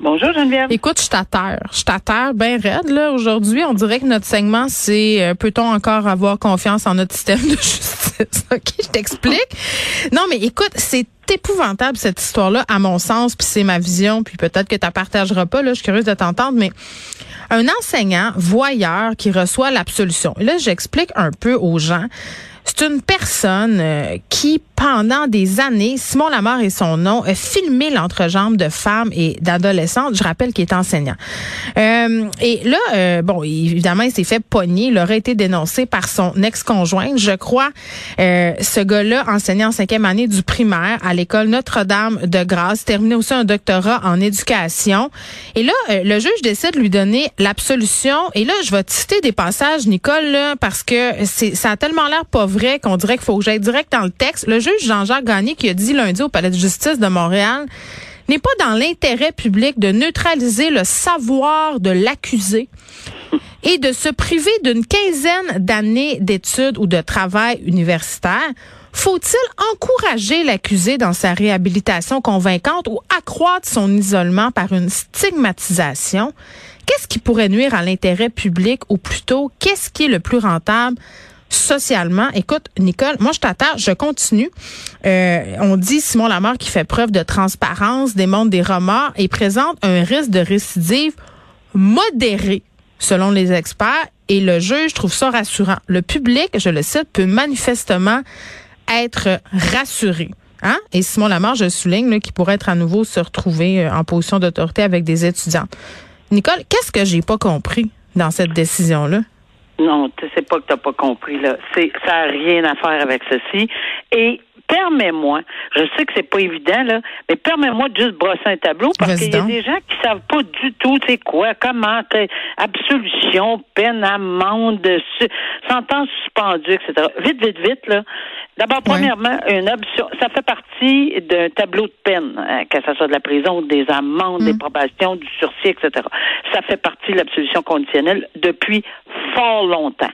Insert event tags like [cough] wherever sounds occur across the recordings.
Bonjour, Geneviève. Écoute, je suis à terre. Je suis à terre bien raide, là. Aujourd'hui, on dirait que notre segment, c'est euh, peut-on encore avoir confiance en notre système de [laughs] justice? [laughs] OK, je t'explique. Non, mais écoute, c'est épouvantable, cette histoire-là, à mon sens, puis c'est ma vision, puis peut-être que tu la partageras pas, là. Je suis curieuse de t'entendre, mais un enseignant voyeur qui reçoit l'absolution. Là, j'explique un peu aux gens. C'est une personne euh, qui, pendant des années, Simon Lamar et son nom, a filmé l'entrejambe de femmes et d'adolescentes. Je rappelle qu'il est enseignant. Euh, et là, euh, bon, évidemment, il s'est fait pogner. Il aurait été dénoncé par son ex-conjointe. Je crois, euh, ce gars-là enseignait en cinquième année du primaire à l'école Notre-Dame de Grâce, terminé aussi un doctorat en éducation. Et là, euh, le juge décide de lui donner l'absolution. Et là, je vais te citer des passages, Nicole, là, parce que ça a tellement l'air pas vrai qu'on dirait qu'il faut que j'aille direct dans le texte. Le juge Jean-Jacques Gagné qui a dit lundi au Palais de justice de Montréal n'est pas dans l'intérêt public de neutraliser le savoir de l'accusé et de se priver d'une quinzaine d'années d'études ou de travail universitaire. Faut-il encourager l'accusé dans sa réhabilitation convaincante ou accroître son isolement par une stigmatisation? Qu'est-ce qui pourrait nuire à l'intérêt public ou plutôt qu'est-ce qui est le plus rentable socialement. Écoute, Nicole, moi je t'attends, je continue. Euh, on dit Simon Lamar qui fait preuve de transparence, démontre des remords et présente un risque de récidive modéré, selon les experts. Et le juge trouve ça rassurant. Le public, je le cite, peut manifestement être rassuré. Hein? Et Simon Lamar, je souligne, qui pourrait être à nouveau se retrouver euh, en position d'autorité avec des étudiants. Nicole, qu'est-ce que j'ai pas compris dans cette décision-là? Non, tu sais pas que t'as pas compris, là. C'est, ça a rien à faire avec ceci. Et permets-moi, je sais que c'est pas évident, là, mais permets-moi de juste brosser un tableau parce qu'il y a des gens qui savent pas du tout, c'est quoi, comment, absolution, peine, amende, su- sentence suspendue, etc. Vite, vite, vite, là. D'abord, premièrement, une option, ça fait partie d'un tableau de peine, hein, que ce soit de la prison, des amendes, des probations, du sursis, etc. Ça fait partie de l'absolution conditionnelle depuis fort longtemps.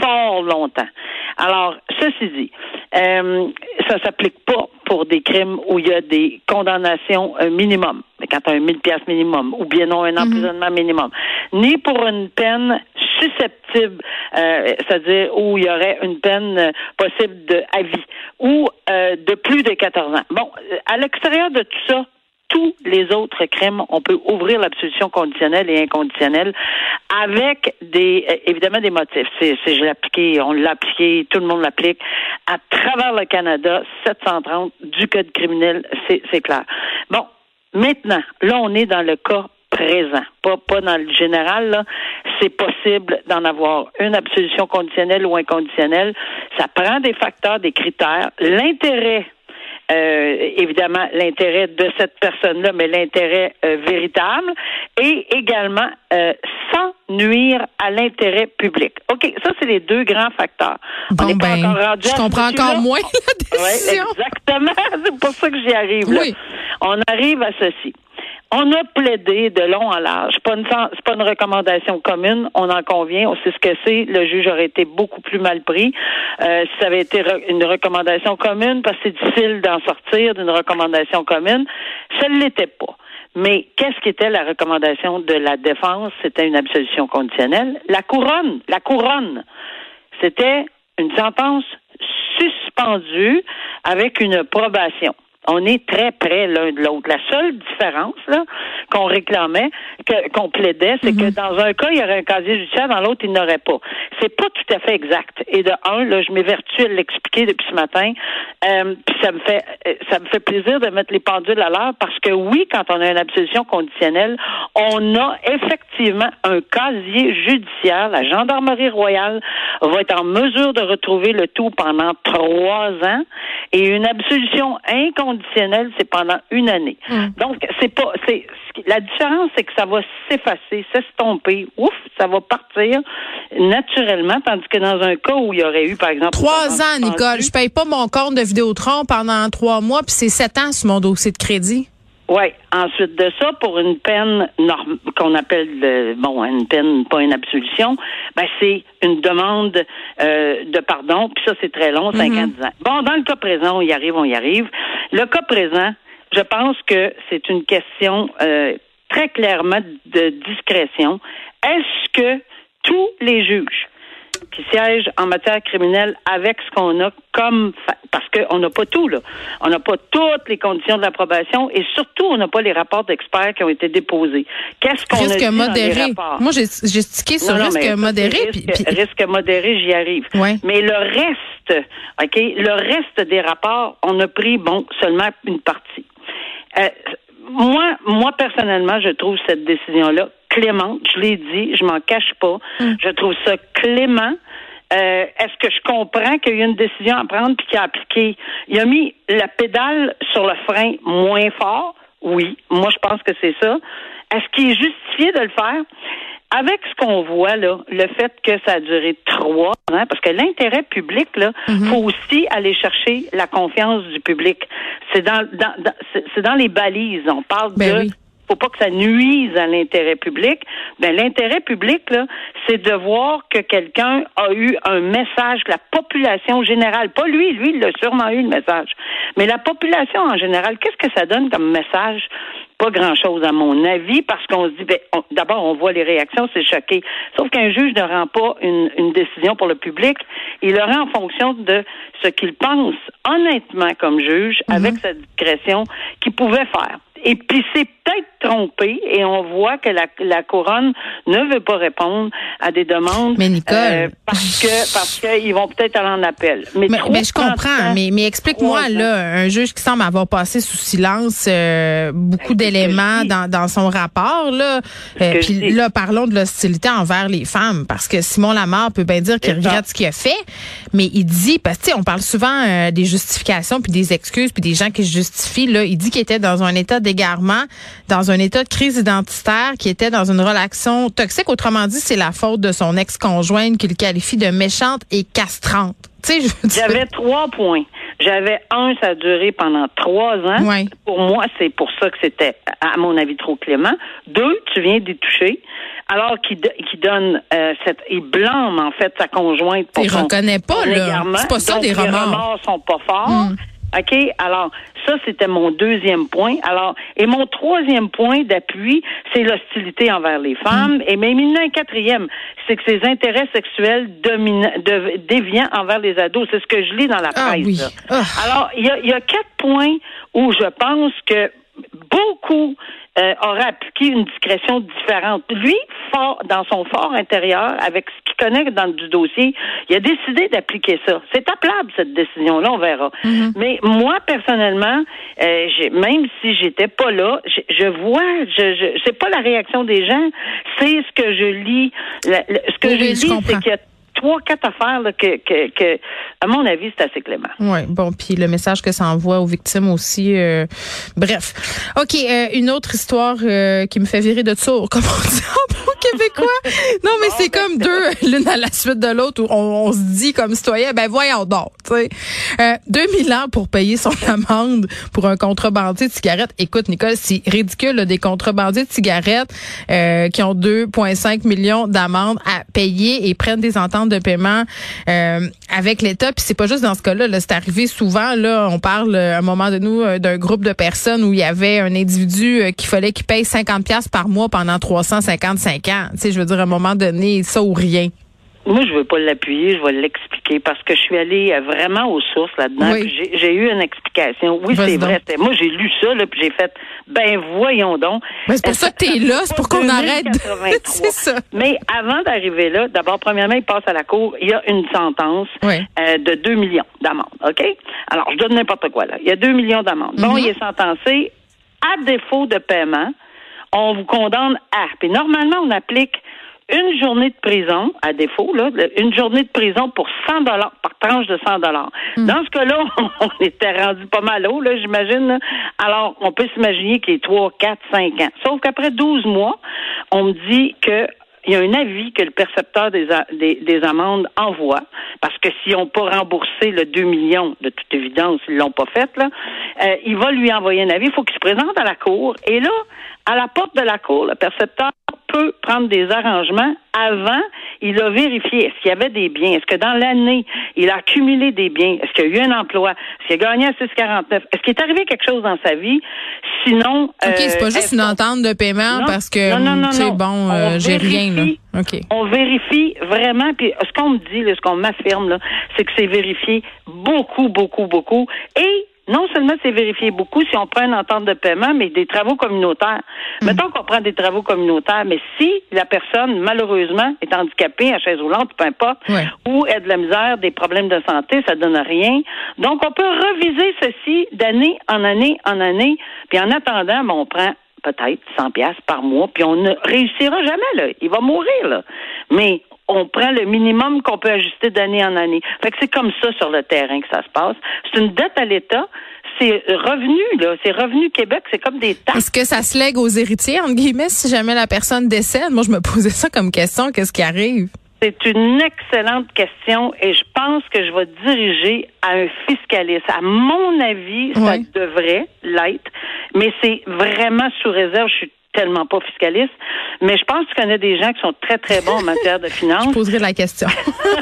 Fort longtemps. Alors, ceci dit, euh, ça s'applique pas pour des crimes où il y a des condamnations euh, minimum, quand tu as un 1000 pièces minimum, ou bien non un emprisonnement minimum, ni pour une peine susceptible, euh, c'est-à-dire où il y aurait une peine euh, possible de à vie, ou euh, de plus de 14 ans. Bon, euh, à l'extérieur de tout ça, tous les autres crimes, on peut ouvrir l'absolution conditionnelle et inconditionnelle avec des euh, évidemment des motifs. C'est, l'ai appliqué, on l'a appliqué, tout le monde l'applique à travers le Canada, 730 du code criminel, c'est, c'est clair. Bon, maintenant, là on est dans le cas présent, pas pas dans le général là. C'est possible d'en avoir une absolution conditionnelle ou inconditionnelle. Ça prend des facteurs, des critères, l'intérêt euh, évidemment l'intérêt de cette personne-là, mais l'intérêt euh, véritable, et également euh, sans nuire à l'intérêt public. OK, ça, c'est les deux grands facteurs. On Bon, n'est pas ben, encore rendu je à comprends encore moins la Ouais, décision. exactement. [laughs] C'est pour ça que j'y arrive. Là. Oui. On arrive à ceci. On a plaidé de long en large. C'est pas une, pas une recommandation commune, on en convient, on sait ce que c'est. Le juge aurait été beaucoup plus mal pris euh, si ça avait été une recommandation commune, parce que c'est difficile d'en sortir d'une recommandation commune. Ça ne l'était pas. Mais qu'est-ce qui était la recommandation de la défense? C'était une absolution conditionnelle. La couronne, la couronne, c'était une sentence suspendue avec une probation. On est très près l'un de l'autre. La seule différence là qu'on réclamait, qu'on plaidait, c'est que mhm. dans un cas, il y aurait un casier judiciaire, dans l'autre, il n'aurait pas. C'est pas tout à fait exact. Et de un, là, je m'évertue à l'expliquer depuis ce matin. Euh, puis ça me fait ça me fait plaisir de mettre les pendules à l'heure parce que oui, quand on a une absolution conditionnelle, on a effectivement un casier judiciaire. La gendarmerie royale va être en mesure de retrouver le tout pendant trois ans et une absolution inconditionnelle, c'est pendant une année. Mm. Donc, c'est pas, c'est, la différence, c'est que ça va s'effacer, s'estomper, ouf, ça va partir naturellement, tandis que dans un cas où il y aurait eu, par exemple... Trois ans, Nicole, je paye pas mon compte de Vidéotron pendant trois mois, puis c'est sept ans sur mon dossier de crédit. Oui. Ensuite de ça, pour une peine qu'on appelle bon une peine, pas une absolution, ben c'est une demande euh, de pardon. Puis ça, c'est très long, 50 mm-hmm. ans. Bon, dans le cas présent, on y arrive, on y arrive. Le cas présent, je pense que c'est une question euh, très clairement de discrétion. Est-ce que tous les juges qui siègent en matière criminelle avec ce qu'on a comme parce qu'on n'a pas tout là. On n'a pas toutes les conditions de l'approbation et surtout on n'a pas les rapports d'experts qui ont été déposés. Qu'est-ce qu'on a dit modéré. dans les rapports? Moi j'ai stické sur risque modéré risque, modéré, j'y arrive. Mais le reste, OK, le reste des rapports, on a pris bon seulement une partie. Euh, moi, moi personnellement, je trouve cette décision-là clémente. Je l'ai dit, je m'en cache pas. Mm. Je trouve ça clément. Euh, est-ce que je comprends qu'il y a eu une décision à prendre puis qu'il a appliqué? Il a mis la pédale sur le frein moins fort? Oui, moi je pense que c'est ça. Est-ce qu'il est justifié de le faire? Avec ce qu'on voit là, le fait que ça a duré trois ans, parce que l'intérêt public là, mm-hmm. faut aussi aller chercher la confiance du public. C'est dans, dans, c'est dans les balises. On parle ben de faut pas que ça nuise à l'intérêt public. Ben l'intérêt public là, c'est de voir que quelqu'un a eu un message que la population générale, pas lui, lui il a sûrement eu le message, mais la population en général, qu'est-ce que ça donne comme message? Pas grand-chose à mon avis parce qu'on se dit ben, d'abord on voit les réactions, c'est choqué. Sauf qu'un juge ne rend pas une, une, décision pour le public, il le rend en fonction de ce qu'il pense honnêtement comme juge mhm. avec sa discrétion qu'il pouvait faire. Et puis c'est peut-être trompé et on voit que la, la couronne ne veut pas répondre à des demandes mais Nicole, euh, parce que parce qu'ils vont peut-être aller en appel. Mais, mais, je comprends, mais, mais explique-moi là, un juge qui semble avoir passé sous silence euh, beaucoup d'éléments dans, dans son rapport là. Euh, puis là, parlons de l'hostilité envers les femmes parce que Simon Lamar peut bien dire qu'il regrette ce qu'il a fait, mais il dit parce que on parle souvent des justifications puis des excuses puis des gens qui se justifient là. Il dit qu'il était dans un état d'égarement, dans un état de crise identitaire, qui était dans une relation toxique. Autrement dit, c'est la faute de son ex-conjointe qu'il qualifie de méchante et castrante. J'avais trois points. J'avais un, ça a duré pendant trois ans. Pour moi, c'est pour ça que c'était, à mon avis, trop clément. Deux, tu viens d'y toucher. Alors qu'il donne euh, cette, il blâme en fait sa conjointe. Pour il reconnaît pas là. C'est pas ça des remords. Les remords sont pas forts. Hmm. OK? Alors, ça, c'était mon deuxième point. Alors, et mon troisième point d'appui, c'est l'hostilité envers les femmes. Mm. Et même il y en a un quatrième, c'est que ces intérêts sexuels de, déviants envers les ados. C'est ce que je lis dans la ah presse. Ah. Alors, il y a, y a quatre points où je pense que beaucoup euh, aurait appliqué une discrétion différente. Lui, fort dans son fort intérieur, avec ce qu'il connaît dans du dossier, il a décidé d'appliquer ça. C'est appelable cette décision-là, on verra. Mm-hmm. Mais moi personnellement, euh, même si j'étais pas là, je, vois, je, je pas la réaction des gens, c'est ce que je lis. ce que je lis, c'est qu'il y a trois, quatre affaires là, que, que, que, à mon avis, c'est assez clément. Oui, bon, puis le message que ça envoie aux victimes aussi. Euh, bref. OK, euh, une autre histoire euh, qui me fait virer de tour, [laughs] comme on dit en bon québécois. Non, mais c'est ben, comme deux, l'une à la suite de l'autre, où on, se dit comme citoyen, ben voyons donc, tu sais. Euh, 2000 ans pour payer son [laughs] amende pour un contrebandier de cigarettes. Écoute, Nicole, c'est ridicule, là, des contrebandiers de cigarettes qui ont 2,5 millions d'amendes à payer et prennent des ententes de paiement avec l'État. Puis c'est pas juste dans ce cas-là, -là, c'est arrivé souvent, là, on parle à un moment de nous d'un groupe de personnes où il y avait un individu qu'il fallait qu'il paye 50 pièces par mois pendant 355 ans. Tu sais, je veux dire, à un moment donné, ça ou rien. Moi, je veux pas l'appuyer, je vais l'expliquer parce que je suis allée euh, vraiment aux sources là-dedans. J'ai eu une explication. Oui, c'est vrai. Moi, j'ai lu ça, là, puis j'ai fait, ben voyons donc. c'est pour ça que t'es là, c'est pour qu'on arrête. [laughs] c'est ça. Mais avant d'arriver là, d'abord, premièrement, il passe à la cour. Il y a une sentence euh, de 2 millions d'amendes. OK? Alors, je donne n'importe quoi là. Il y a 2 millions d'amendes. Bon, mm-hmm. il est sentencé à défaut de paiement on vous condamne à. Puis normalement, on applique une journée de prison, à défaut, là, une journée de prison pour 100 dollars, par tranche de 100 dollars. Hmm. Dans ce cas-là, [laughs] on était rendu pas mal haut, là, j'imagine. Alors, on peut s'imaginer qu'il est 3, 4, 5 ans. Sauf qu'après 12 mois, on me dit que il y a un avis que le percepteur des, des, amendes envoie, parce que s'ils n'ont pas remboursé le 2 millions, de toute évidence, ils l'ont pas fait, là, euh, il va lui envoyer un avis, il faut qu'il se présente à la cour, et là, à la porte de la cour, le percepteur peut prendre des arrangements avant, il a vérifié est-ce qu'il y avait des biens, est-ce que dans l'année, il a accumulé des biens, est-ce qu'il y a eu un emploi, est-ce qu'il a gagné à 6,49, est-ce qu'il est arrivé quelque chose dans sa vie, sinon... OK, c'est pas euh, juste une entente de paiement parce que, c'est bon, euh, j'ai rien, là. On vérifie vraiment, puis ce qu'on me dit, ce qu'on m'affirme, là, c'est que c'est vérifié beaucoup, beaucoup, beaucoup, et non seulement c'est vérifié beaucoup si on prend une entente de paiement, mais des travaux communautaires. Mm. Mettons qu'on prend des travaux communautaires, mais si la personne, malheureusement, est handicapée, à chaise roulante, peu importe, ou a de la misère, des problèmes de santé, ça donne rien. Donc, on peut reviser ceci d'année en année en année, puis en attendant, ben, on prend peut-être 100 pièces par mois, puis on ne réussira jamais, là. Il va mourir, là. Mais on prend le minimum qu'on peut ajuster d'année en année. Fait que c'est comme ça sur le terrain que ça se passe. C'est une dette à l'État. C'est revenu, là. C'est revenu Québec. C'est comme des taxes. Est-ce que ça se lègue aux héritiers, entre guillemets, si jamais la personne décède? Moi, je me posais ça comme question. Qu'est-ce qui arrive? C'est une excellente question et je pense que je vais diriger à un fiscaliste. À mon avis, ça devrait l'être, mais c'est vraiment sous réserve. Je suis tellement pas fiscaliste, mais je pense que tu connais des gens qui sont très, très bons en matière de [laughs] finances. je poserai la question.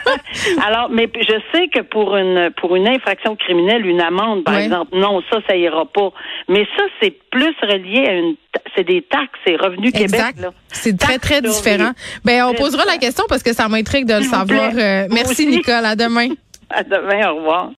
[laughs] Alors, mais je sais que pour une pour une infraction criminelle, une amende, par exemple, non, ça, ça ira pas. Mais ça, c'est plus relié à une c'est des taxes, c'est Revenu Québec. C'est très, très différent. Ben, on posera la question parce que ça m'intrigue de le savoir. Euh, merci, Nicole. À demain. [laughs] À demain. Au revoir.